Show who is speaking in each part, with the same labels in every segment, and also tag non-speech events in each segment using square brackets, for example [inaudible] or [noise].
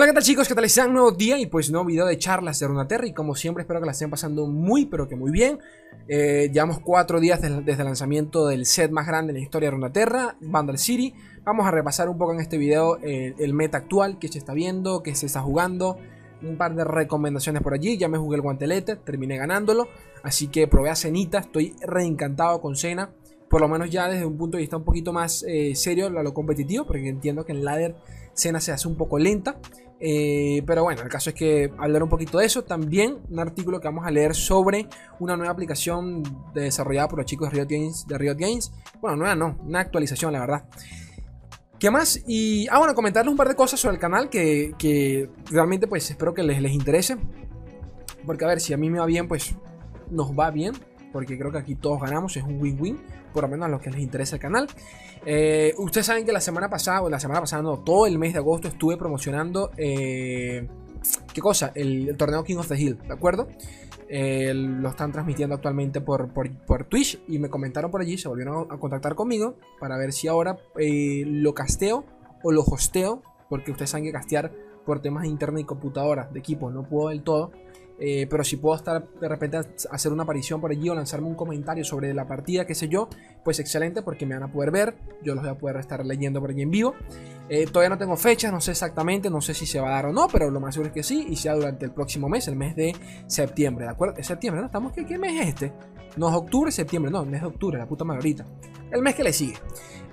Speaker 1: Hola, ¿qué tal chicos? ¿Qué tal? Un nuevo día y pues nuevo video de charlas de Runaterra y como siempre espero que la estén pasando muy pero que muy bien. Eh, llevamos cuatro días desde, el lanzamiento del set más grande en la historia de Runaterra, Vandal City. Vamos a repasar un poco en este video el meta actual, que se está viendo, que se está jugando, un par de recomendaciones por allí. Ya me jugué el guantelete, terminé ganándolo, así que probé a Cenita, estoy reencantado con Cena. Por lo menos ya desde un punto de vista un poquito más eh, serio a lo competitivo, porque entiendo que en ladder Cena se hace un poco lenta. Eh, pero bueno, el caso es que hablar un poquito de eso. También un artículo que vamos a leer sobre una nueva aplicación desarrollada por los chicos de Riot Games. De Riot Games. Bueno, nueva no, una actualización, la verdad. ¿Qué más? Y, ah, bueno, comentarles un par de cosas sobre el canal que, realmente pues espero que les, les interese. Porque a ver, si a mí me va bien, pues nos va bien porque creo que aquí todos ganamos, es un win-win, por lo menos a los que les interesa el canal. Eh, ustedes saben que la semana pasada, o la semana pasada, no, todo el mes de agosto estuve promocionando, eh, ¿qué cosa? El, torneo King of the Hill, ¿de acuerdo? Eh, lo están transmitiendo actualmente por, por, Twitch y me comentaron por allí, se volvieron a, contactar conmigo para ver si ahora lo casteo o lo hosteo, porque ustedes saben que castear por temas de internet y computadora, de equipo, no puedo del todo. Eh, pero si puedo estar de repente hacer una aparición por allí o lanzarme un comentario sobre la partida, qué sé yo, pues excelente porque me van a poder ver, yo los voy a poder estar leyendo por allí en vivo. Eh, todavía no tengo fecha, no sé exactamente, no sé si se va a dar o no, pero lo más seguro es que sí y sea durante el próximo mes, el mes de septiembre, ¿de acuerdo? Es septiembre, ¿no? Estamos, ¿qué, mes es este? No es octubre, septiembre, no, el mes de octubre, la puta madre ahorita. El mes que le sigue.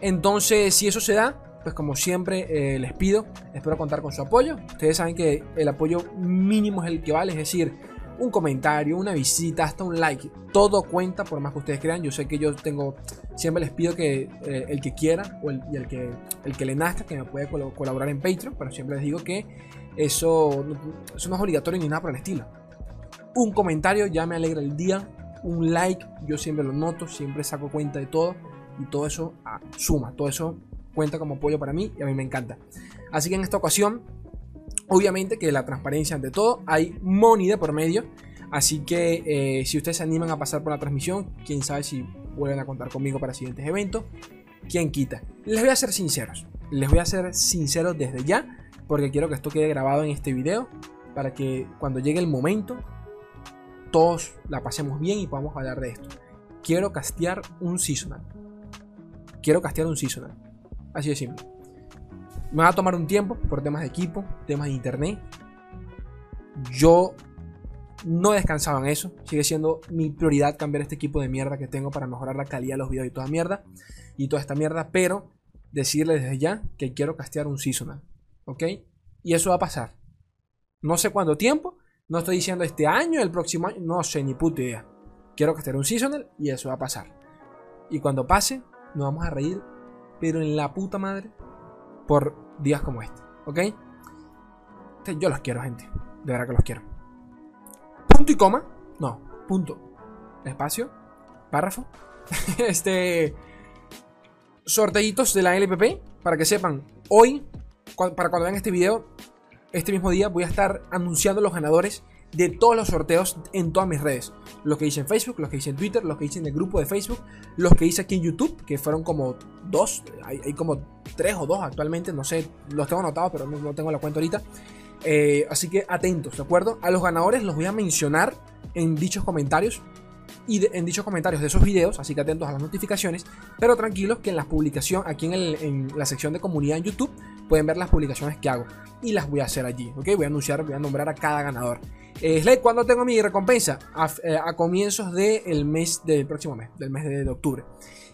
Speaker 1: Entonces, si eso se da, pues como siempre eh, les pido, espero contar con su apoyo. Ustedes saben que el apoyo mínimo es el que vale, es decir, un comentario, una visita, hasta un like, todo cuenta por más que ustedes crean. Yo sé que yo tengo, siempre les pido que eh, el que quiera o el, y el que, el que le nazca, que me puede colaborar en Patreon, pero siempre les digo que eso, eso no es obligatorio ni nada por el estilo. Un comentario ya me alegra el día, un like, yo siempre lo noto, siempre saco cuenta de todo y todo eso ah, suma, todo eso cuenta como apoyo para mí y a mí me encanta. Así que en esta ocasión, obviamente que la transparencia ante todo, hay money de por medio. Así que eh, si ustedes se animan a pasar por la transmisión, quién sabe si vuelven a contar conmigo para siguientes eventos. ¿Quién quita? Les voy a ser sinceros. Les voy a ser sinceros desde ya. Porque quiero que esto quede grabado en este video. Para que cuando llegue el momento, todos la pasemos bien y podamos hablar de esto. Quiero castear un seasonal. Quiero castear un seasonal. Así de simple. Me va a tomar un tiempo por temas de equipo, temas de internet. Yo no he descansado en eso. Sigue siendo mi prioridad cambiar este equipo de mierda que tengo para mejorar la calidad de los videos y toda mierda. Y toda esta mierda. Pero decirles desde ya que quiero castear un seasonal. ¿Ok? Y eso va a pasar. No sé cuánto tiempo. No estoy diciendo este año, el próximo año. No sé ni puta idea. Quiero castear un seasonal y eso va a pasar. Y cuando pase, nos vamos a reír pero en la puta madre, por días como este, ¿ok? Yo los quiero, gente. De verdad que los quiero. Punto y coma. No, punto. Espacio. Párrafo. [laughs] este. Sorteitos de la LPP. Para que sepan, hoy, para cuando vean este video, este mismo día voy a estar anunciando los ganadores de todos los sorteos en todas mis redes. Los que hice en Facebook, los que hice en Twitter, los que hice en el grupo de Facebook, los que hice aquí en YouTube, que fueron como dos, hay, como tres o dos actualmente, no sé, los tengo anotados, pero no, tengo la cuenta ahorita. Eh, así que atentos, ¿de acuerdo? A los ganadores los voy a mencionar en dichos comentarios y en dichos comentarios de esos videos, así que atentos a las notificaciones, pero tranquilos que en la publicación, aquí en, en, la sección de comunidad en YouTube, pueden ver las publicaciones que hago y las voy a hacer allí, ¿ok? Voy a anunciar, voy a nombrar a cada ganador. Eh, Slade, ¿cuándo tengo mi recompensa? A, eh, comienzos del mes del próximo mes, del mes de, octubre.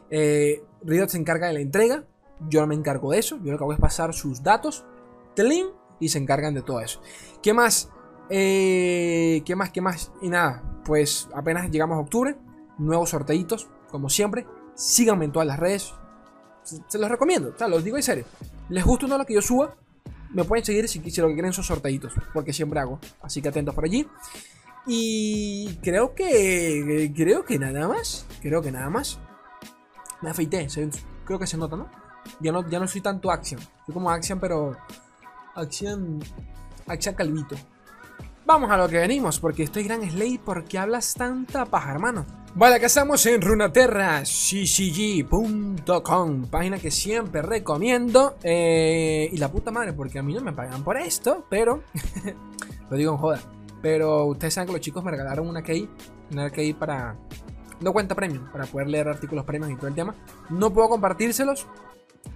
Speaker 1: Eh, se encarga de la entrega. Yo no me encargo de eso. Yo lo que hago es pasar sus datos. Telin, y se encargan de todo eso. ¿Qué más? Eh, ¿Qué más? ¿Qué más? Y nada, pues apenas llegamos a octubre. Nuevos sorteitos, como siempre. Síganme en todas las redes. Se, los recomiendo, o sea, los digo en serio. ¿Les gusta uno lo que yo suba? Me pueden seguir si, lo que quieren son sorteitos, porque siempre hago. Así que atentos por allí. Y creo que. Creo que nada más. Creo que nada más. Me afeité. creo que se nota, ¿no? Ya no, ya no soy tanto Action. Soy como Action, pero. Action. Action calvito. Vamos a lo que venimos, porque estoy gran Slay. ¿Por qué hablas tanta paja, hermano? Vale, acá estamos en Runaterra, ccg.com, página que siempre recomiendo. Eh, y la puta madre, porque a mí no me pagan por esto, pero [laughs] lo digo en joda. Pero ustedes saben que los chicos me regalaron una key, una key para no cuenta premium, para poder leer artículos premium y todo el tema. No puedo compartírselos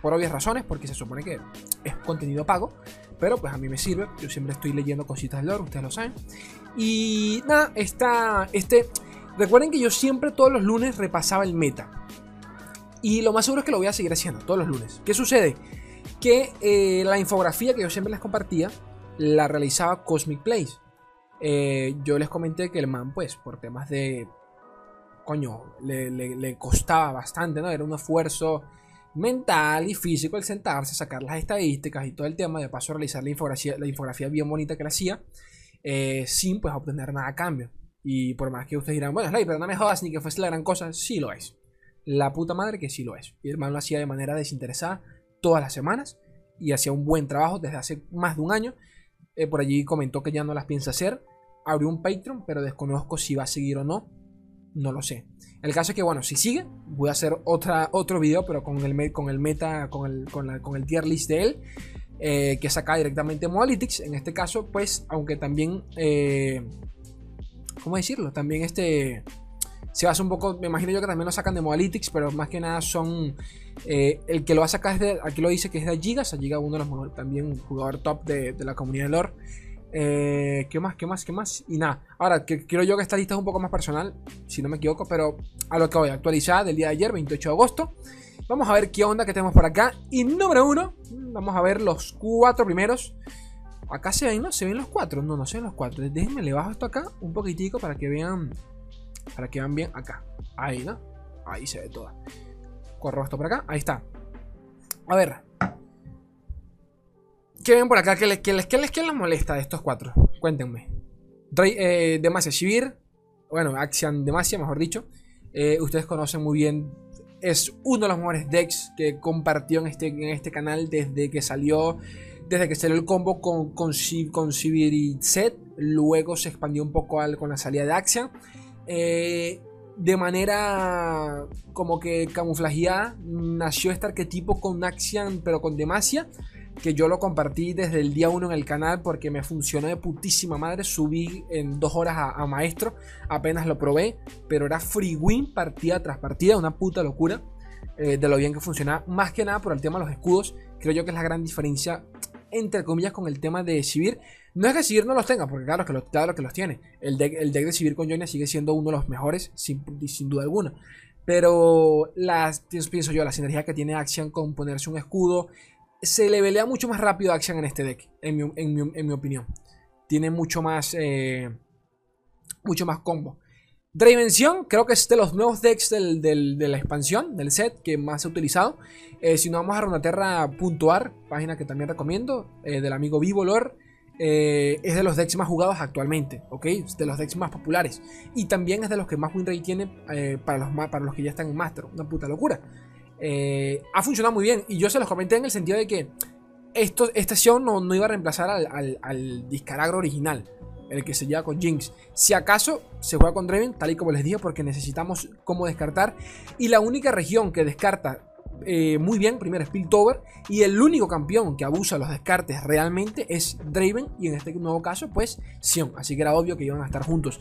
Speaker 1: por obvias razones, porque se supone que es contenido pago. Pero pues a mí me sirve, yo siempre estoy leyendo cositas de lore, ustedes lo saben. Y nada, está este Recuerden que yo siempre todos los lunes repasaba el meta. Y lo más seguro es que lo voy a seguir haciendo todos los lunes. ¿Qué sucede? Que eh, la infografía que yo siempre les compartía la realizaba Cosmic Place. Eh, yo les comenté que el man, pues, por temas de. Coño, le, costaba bastante, ¿no? Era un esfuerzo mental y físico el sentarse, sacar las estadísticas y todo el tema, de paso realizar la infografía, la infografía bien bonita que le hacía, eh, sin pues obtener nada a cambio. Y por más que ustedes dirán, bueno, Slay, pero no me jodas ni que fuese la gran cosa, sí lo es. La puta madre que sí lo es. Y el hermano lo hacía de manera desinteresada todas las semanas y hacía un buen trabajo desde hace más de un año. Eh, por allí comentó que ya no las piensa hacer. Abrió un Patreon, pero desconozco si va a seguir o no. No lo sé. El caso es que, bueno, si sigue, voy a hacer otra, otro video, pero con el, con el meta, con el, con, el tier list de él, eh, que saca directamente Modalytics. En este caso, pues, aunque también eh, ¿cómo decirlo? También este se basa un poco, me imagino yo que también lo sacan de Modalytics, pero más que nada son eh, el que lo va a sacar es de, aquí lo dice que es de Gigas, Giga uno de los también un jugador top de, la comunidad de lore. Eh, ¿Qué más? ¿Qué más? ¿Qué más? Y nada. Ahora, que quiero yo que esta lista es un poco más personal, si no me equivoco, pero a lo que voy, actualizada del día de ayer, 28 de agosto. Vamos a ver qué onda que tenemos por acá. Y número uno, vamos a ver los cuatro primeros. Acá se ven, ¿no? Se ven los cuatro. No, no se ven los cuatro. Déjenme, le bajo esto acá un poquitico para que vean. Para que vean bien acá. Ahí, ¿no? Ahí se ve todo. Corro esto por acá. Ahí está. A ver. ¿Qué ven por acá? ¿Qué les, qué les, qué les, qué les molesta de estos cuatro? Cuéntenme. Eh, Demacia Shivir. Bueno, Axian Demacia, mejor dicho. Eh, ustedes conocen muy bien. Es uno de los mejores decks que compartió en este, en este canal desde que salió desde que salió el combo con, con, con luego se expandió un poco con la salida de Axian. Eh, de manera como que camuflajeada, nació este arquetipo con Axian, pero con Demacia, que yo lo compartí desde el día 1 en el canal porque me funcionó de putísima madre. Subí en dos horas a, maestro, apenas lo probé, pero era free win partida tras partida, una puta locura. Eh, de lo bien que funcionaba, más que nada por el tema de los escudos, creo yo que es la gran diferencia entre comillas, con el tema de Sivir. No es que Sivir no los tenga, porque claro que, los, claro que los tiene. El deck, el deck de Sivir con Jonia sigue siendo uno de los mejores, sin, sin duda alguna. Pero las, pienso yo, la sinergia que tiene Axian con ponerse un escudo, se le velea mucho más rápido a Axian en este deck, en mi, en mi, opinión. Tiene mucho más, eh, mucho más combo. Dravención, creo que es de los nuevos decks de la expansión, del set, que más he utilizado. Eh, si no, vamos a Runaterra.ar, página que también recomiendo, eh, del amigo Vivo Lore. Eh, es de los decks más jugados actualmente, ¿ok? Es de los decks más populares. Y también es de los que más win rate tiene para, los, para los que ya están en Master. Una puta locura. ha funcionado muy bien. Y yo se los comenté en el sentido de que esto, esta sesión no, no iba a reemplazar al, al, al discaragro original el que se lleva con Jinx. Si acaso se juega con Draven, tal y como les dije, porque necesitamos cómo descartar. Y la única región que descarta eh, muy bien, primero es Piltover. Y el único campeón que abusa los descartes realmente es Draven. Y en este nuevo caso, pues Sion. Así que era obvio que iban a estar juntos.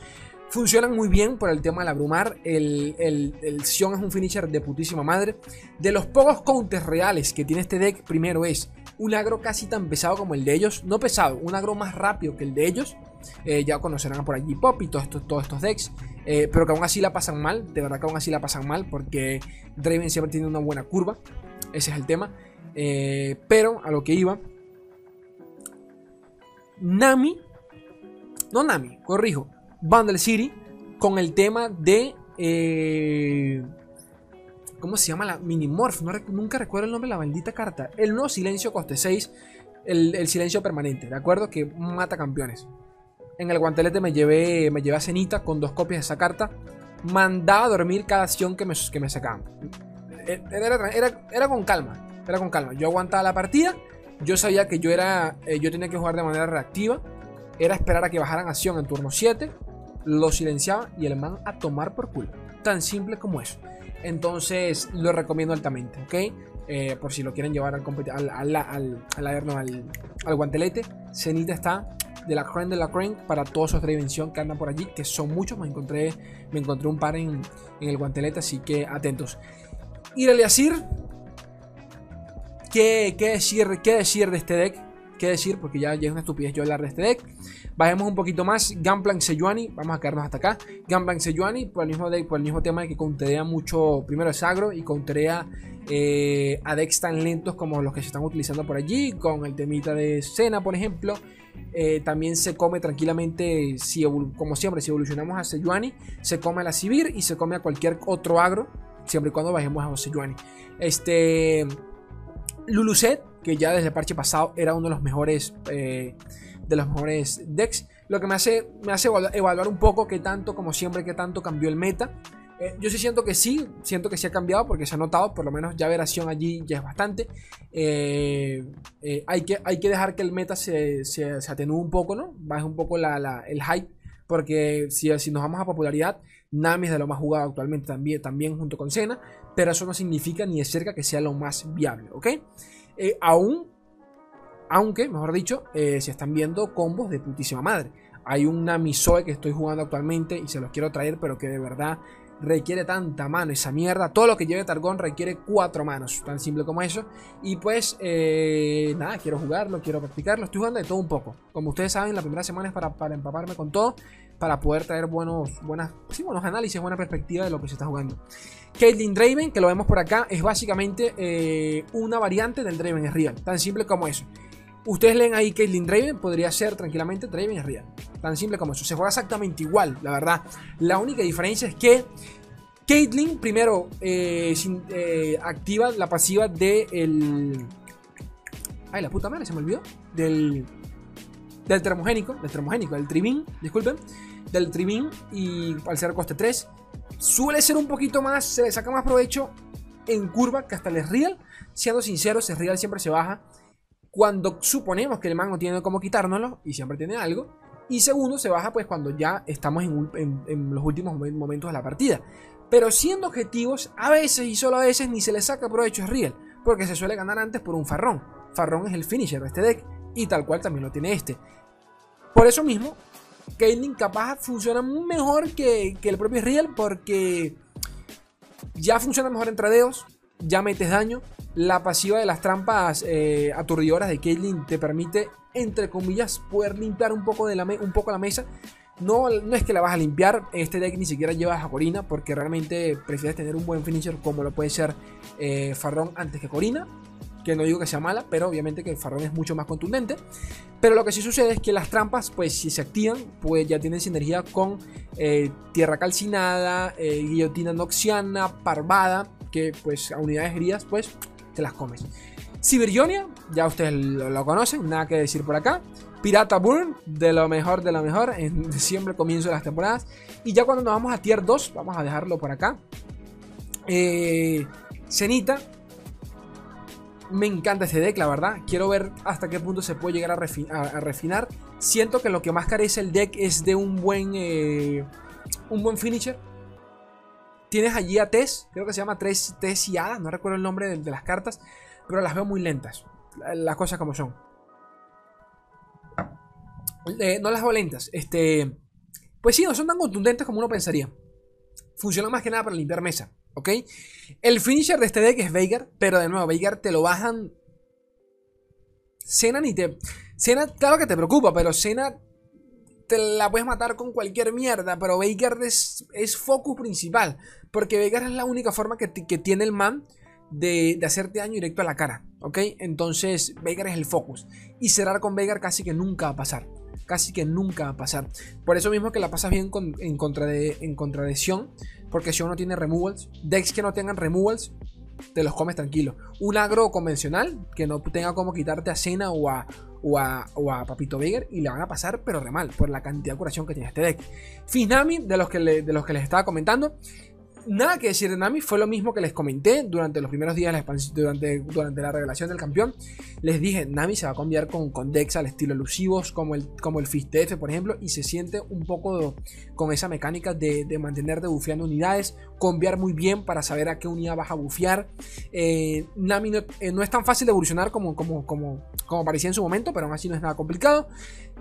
Speaker 1: Funcionan muy bien por el tema del abrumar. El, el, Sion es un finisher de putísima madre. De los pocos counters reales que tiene este deck, primero es un agro casi tan pesado como el de ellos. No pesado, un agro más rápido que el de ellos. Eh, ya conocerán por allí Pop y todos estos, decks. Eh, pero que aún así la pasan mal. De verdad que aún así la pasan mal. Porque Draven siempre tiene una buena curva. Ese es el tema. Eh, pero a lo que iba. Nami. No Nami, corrijo. Bundle City. Con el tema de. ¿Cómo se llama la Minimorph? No, nunca recuerdo el nombre de la maldita carta. El no silencio coste 6. El, el, silencio permanente, ¿de acuerdo? Que mata campeones. En el guantelete me llevé, me llevé a Cenita con dos copias de esa carta. Mandaba a dormir cada acción que me, que me sacaban. Eh, era, con calma. Era con calma. Yo aguantaba la partida. Yo sabía que yo era. Eh, yo tenía que jugar de manera reactiva. Era esperar a que bajaran acción en turno 7. Lo silenciaba y el man a tomar por culo. Tan simple como eso. Entonces lo recomiendo altamente, ¿ok? Eh, por si lo quieren llevar al, al, al, al, al, guantelete. Cenita está de la crane de la crane para todos esos dimensión que andan por allí, que son muchos. Me encontré, me encontré un par en, en el guantelete, así que atentos. Eliasir, ¿qué, ¿qué, decir, ¿qué decir de este deck? ¿Qué decir? Porque ya, ya es una estupidez yo hablar de este deck. Bajemos un poquito más. Gunplank Sejuani. Vamos a quedarnos hasta acá. Gunplank Sejuani. Por el mismo, deck, por el mismo tema de que counterea mucho. Primero es agro y counterea eh, a decks tan lentos como los que se están utilizando por allí. Con el temita de Cena, por ejemplo. Eh, también se come tranquilamente, si como siempre, si evolucionamos a Sejuani, se come a la Sivir y se come a cualquier otro agro, siempre y cuando bajemos a Sejuani. Este. Luluset, que ya desde el parche pasado era uno de los mejores. Eh, de los mejores decks. Lo que me hace, me hace evaluar un poco qué tanto, como siempre, qué tanto cambió el meta. Eh, yo sí siento que sí, siento que sí ha cambiado porque se ha notado, por lo menos ya veración allí ya es bastante. Eh, eh, hay, que, hay que dejar que el meta se, se, atenúe un poco, ¿no? Baje un poco el hype, porque si, si nos vamos a popularidad, Nami es de lo más jugado actualmente también, también junto con Senna, pero eso no significa ni de cerca que sea lo más viable, ¿ok? aún, aunque, mejor dicho, se están viendo combos de putísima madre. Hay un Nami Zoe que estoy jugando actualmente y se los quiero traer, pero que de verdad requiere tanta mano esa mierda. Todo lo que lleve Targón requiere cuatro manos, tan simple como eso. Y pues, eh, nada, quiero jugarlo, quiero practicarlo. Estoy jugando de todo un poco. Como ustedes saben, la primera semana es para, para empaparme con todo, para poder traer buenos, buenas, sí, buenos análisis, buena perspectiva de lo que se está jugando. Caitlyn Draven, que lo vemos por acá, es básicamente eh, una variante del Draven es Real, tan simple como eso. Ustedes leen ahí Caitlyn Draven, podría ser tranquilamente Draven real. Tan simple como eso. Se juega exactamente igual, la verdad. La única diferencia es que Caitlyn primero eh, eh, activa la pasiva de el... Ay, la puta madre, se me olvidó. Del... Del termogénico, del termogénico, del tribín, disculpen. Del tribín y al ser coste 3. Suele ser un poquito más, se le saca más provecho en curva que hasta el real. Siendo sinceros, el real siempre se baja cuando suponemos que el man no tiene cómo quitárnoslo y siempre tiene algo. Y segundo, se baja pues cuando ya estamos en, los últimos momentos de la partida. Pero siendo objetivos, a veces y solo a veces ni se le saca provecho a Riel, porque se suele ganar antes por un farrón. Farrón es el finisher de este deck y tal cual también lo tiene este. Por eso mismo, Caitlyn capaz funciona mejor que, que el propio Riel porque ya funciona mejor en tradeos, ya metes daño, la pasiva de las trampas eh, aturdidoras de Caitlyn te permite, entre comillas, poder limpiar un poco, de la un poco la mesa. No, no es que la vas a limpiar, este deck ni siquiera llevas a Corina porque realmente prefieres tener un buen finisher como lo puede ser eh, Farrón antes que Corina. Que no digo que sea mala, pero obviamente que Farrón es mucho más contundente. Pero lo que sí sucede es que las trampas, pues si se activan, pues ya tienen sinergia con eh, Tierra Calcinada, Guillotina Noxiana, Parvada, que pues a unidades heridas, pues te las comes. Sibirionia, ya ustedes lo, conocen, nada que decir por acá. Pirata Burn, de lo mejor de lo mejor, en [laughs] diciembre comienzo de las temporadas. Y ya cuando nos vamos a tier 2, vamos a dejarlo por acá. Eh, Cenita, me encanta este deck, la verdad. Quiero ver hasta qué punto se puede llegar a, refinar. Siento que lo que más carece el deck es de un buen, eh, un buen finisher. Tienes allí a Tess, creo que se llama Tess, y Ada, no recuerdo el nombre de, las cartas, pero las veo muy lentas, las cosas como son. Eh, no las veo lentas, este... Pues sí, no son tan contundentes como uno pensaría. Funciona más que nada para limpiar mesa, ¿ok? El finisher de este deck es Veigar, pero de nuevo, Veigar te lo bajan... Cena ni te... Cena, claro que te preocupa, pero Cena te la puedes matar con cualquier mierda, pero Veigar es, es focus principal. Porque Veigar es la única forma que, tiene el man de, hacerte daño directo a la cara. ¿Ok? Entonces, Veigar es el focus. Y cerrar con Veigar casi que nunca va a pasar. Casi que nunca va a pasar. Por eso mismo que la pasas bien en, contra de, en contradicción. Porque si uno tiene removals, decks que no tengan removals, te los comes tranquilo. Un agro convencional que no tenga como quitarte a Cena o a, o a, Papito Veigar y le van a pasar, pero re mal, por la cantidad de curación que tiene este deck. Finami, de los que, de los que les estaba comentando, nada que decir de Nami, fue lo mismo que les comenté durante los primeros días de la expansión, durante, durante la revelación del campeón. Les dije, Nami se va a cambiar con, con Dex al estilo elusivos, como el, como el Fist por ejemplo, y se siente un poco con esa mecánica de, de mantenerte bufeando unidades, cambiar muy bien para saber a qué unidad vas a bufear. Eh, Nami eh, no, es tan fácil de evolucionar como, como, como, como parecía en su momento, pero aún así no es nada complicado.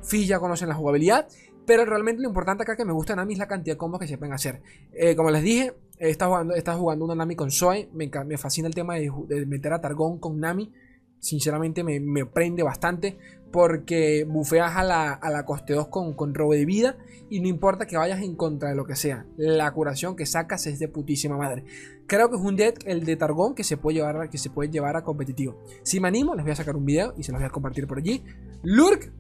Speaker 1: Fizz ya conocen la jugabilidad. Pero realmente lo importante acá que me gusta Nami es la cantidad de combos que se pueden hacer. Eh, como les dije, está jugando, está jugando una Nami con Zoe. Me, me fascina el tema de, meter a Targón con Nami. Sinceramente me, prende bastante. Porque bufeas a la, a la coste 2 con, con robo de vida. Y no importa que vayas en contra de lo que sea. La curación que sacas es de putísima madre. Creo que es un deck, el de Targón, que se puede llevar, que se puede llevar a competitivo. Si me animo, les voy a sacar un video y se los voy a compartir por allí. Lurk,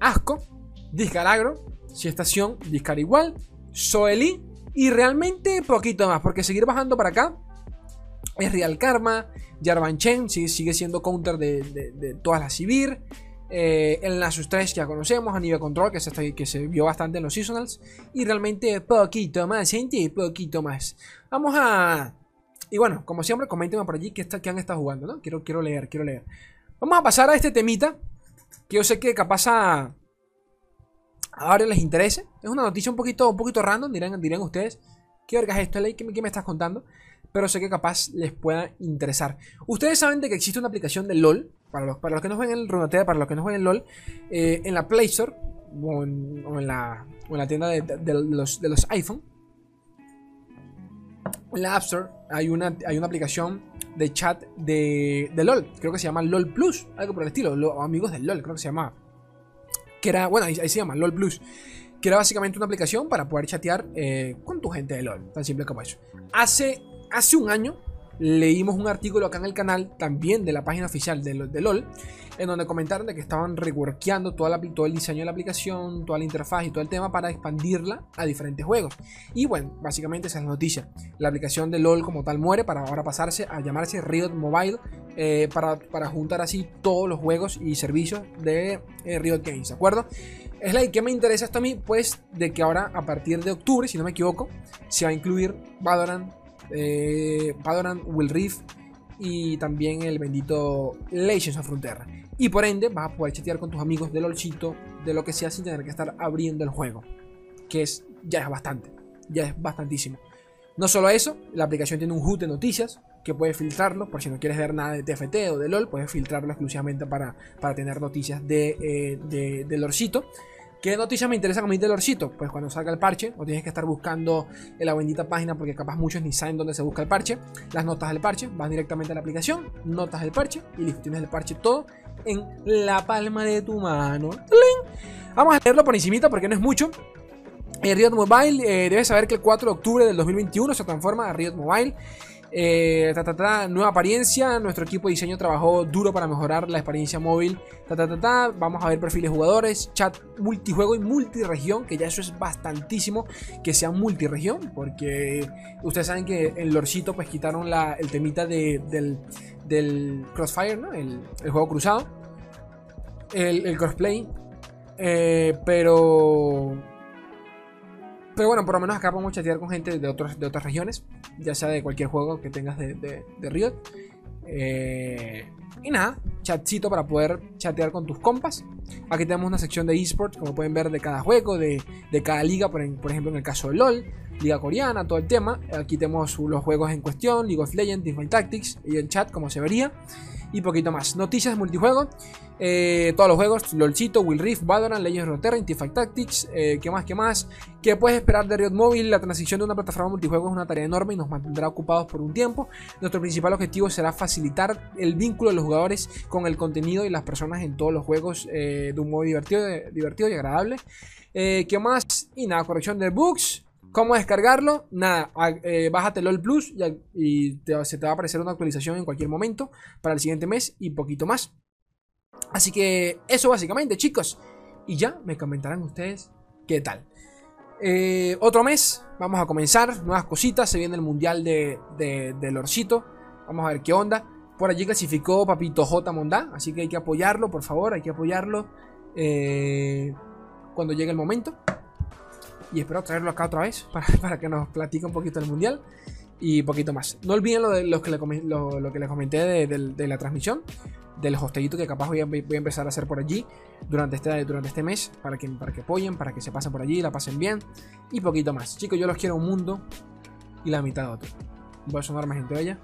Speaker 1: asco. Discaragro, si estación, Discar igual, Soeli y realmente poquito más, porque seguir bajando para acá es Real Karma, Jarvan Chen sigue, siendo counter de, todas las Civir, eh, el Nasus 3 ya conocemos, a nivel control que se, que se vio bastante en los seasonals, y realmente poquito más, gente, poquito más. Vamos a... Y bueno, como siempre, coméntenme por allí qué, está, han estado jugando, ¿no? Quiero, quiero leer, quiero leer. Vamos a pasar a este temita, que yo sé que capaz a ahora les interese. Es una noticia un poquito, un poquito random, dirán, dirán ustedes. ¿Qué verga es esto, Ley? ¿Qué, me estás contando? Pero sé que capaz les pueda interesar. Ustedes saben de que existe una aplicación de LOL. Para los, para los que no jueguen el Runatea, para los que no jueguen LOL. Eh, en la Play Store o en, la, la, tienda de, los, de los iPhone. En la App Store hay una, hay una aplicación de chat de, de LOL. Creo que se llama LOL Plus. Algo por el estilo. amigos del LOL, creo que se llama que era, bueno, ahí, se llama LOL Plus, que era básicamente una aplicación para poder chatear eh, con tu gente de LOL, tan simple como eso. Hace, hace un año leímos un artículo acá en el canal, también de la página oficial de, LOL, en donde comentaron de que estaban reworkeando todo el diseño de la aplicación, toda la interfaz y todo el tema para expandirla a diferentes juegos. Y bueno, básicamente esa es la noticia. La aplicación de LOL como tal muere para ahora pasarse a llamarse Riot Mobile eh, para, juntar así todos los juegos y servicios de eh, Riot Games, ¿de acuerdo? Es la que me interesa esto a mí, pues de que ahora a partir de octubre, si no me equivoco, se va a incluir Valorant, eh, Will Reef y también el bendito Legends of Frontera. Y por ende vas a poder chatear con tus amigos del LOLcito, de lo que sea, sin tener que estar abriendo el juego. Que es, ya es bastante, ya es bastantísimo. No solo eso, la aplicación tiene un HUD de noticias que puedes filtrarlo, por si no quieres ver nada de TFT o de LOL, puedes filtrarlo exclusivamente para, para tener noticias de, eh. ¿Qué noticias me interesan a mí del Lorcito? Pues cuando salga el parche, no tienes que estar buscando en la bendita página porque capaz muchos ni saben dónde se busca el parche. Las notas del parche, vas directamente a la aplicación, notas del parche y listo, tienes el parche todo en la palma de tu mano. Vamos a leerlo por encimita porque no es mucho. Eh, Riot Mobile, eh, debes saber que el 4 de octubre del 2021 se transforma a Riot Mobile. Eh, nueva apariencia. Nuestro equipo de diseño trabajó duro para mejorar la experiencia móvil. Vamos a ver perfiles jugadores, chat multijuego y multiregión. Que ya eso es bastantísimo que sea multiregión. Porque ustedes saben que en Lorcito pues quitaron la, el temita del, Crossfire, ¿no? El, juego cruzado. El, crossplay. Eh, pero pero bueno, por lo menos acá podemos chatear con gente de, otros, de otras regiones, ya sea de cualquier juego que tengas de, de, Riot. Eh, y nada, chatcito para poder chatear con tus compas. Aquí tenemos una sección de esports, como pueden ver, de cada juego, de, cada liga, por, ejemplo en el caso de LOL, liga coreana, todo el tema. Aquí tenemos los juegos en cuestión, League of Legends, Teamfight Tactics y el chat, como se vería y poquito más. Noticias multijuego. Eh, todos los juegos, LOLcito, Will Rift, Valorant, Legends of Intifight Tactics, eh, ¿qué más, qué más? ¿Qué puedes esperar de Riot Mobile? La transición de una plataforma multijuego es una tarea enorme y nos mantendrá ocupados por un tiempo. Nuestro principal objetivo será facilitar el vínculo de los jugadores con el contenido y las personas en todos los juegos eh, de un modo divertido, divertido y agradable. ¿Qué más? Y nada, corrección de bugs. ¿Cómo descargarlo? Nada, eh, bájate LOL Plus y, se te va a aparecer una actualización en cualquier momento para el siguiente mes y poquito más. Así que eso básicamente, chicos. Y ya me comentarán ustedes qué tal. Eh, otro mes, vamos a comenzar, nuevas cositas. Se viene el mundial de, de, Lorcito. Vamos a ver qué onda. Por allí clasificó Papito J Mondá, así que hay que apoyarlo, por favor, hay que apoyarlo eh, cuando llegue el momento. Y espero traerlo acá otra vez [laughs] para, que nos platique un poquito del mundial y poquito más. No olviden lo, de, que, le, lo, que les comenté de, la transmisión, del hostellito que capaz voy a, voy a, empezar a hacer por allí durante este, durante este mes para que, para que apoyen, para que se pasen por allí, la pasen bien y poquito más. Chicos, yo los quiero un mundo y la mitad de otro. A sonar más gente, bella.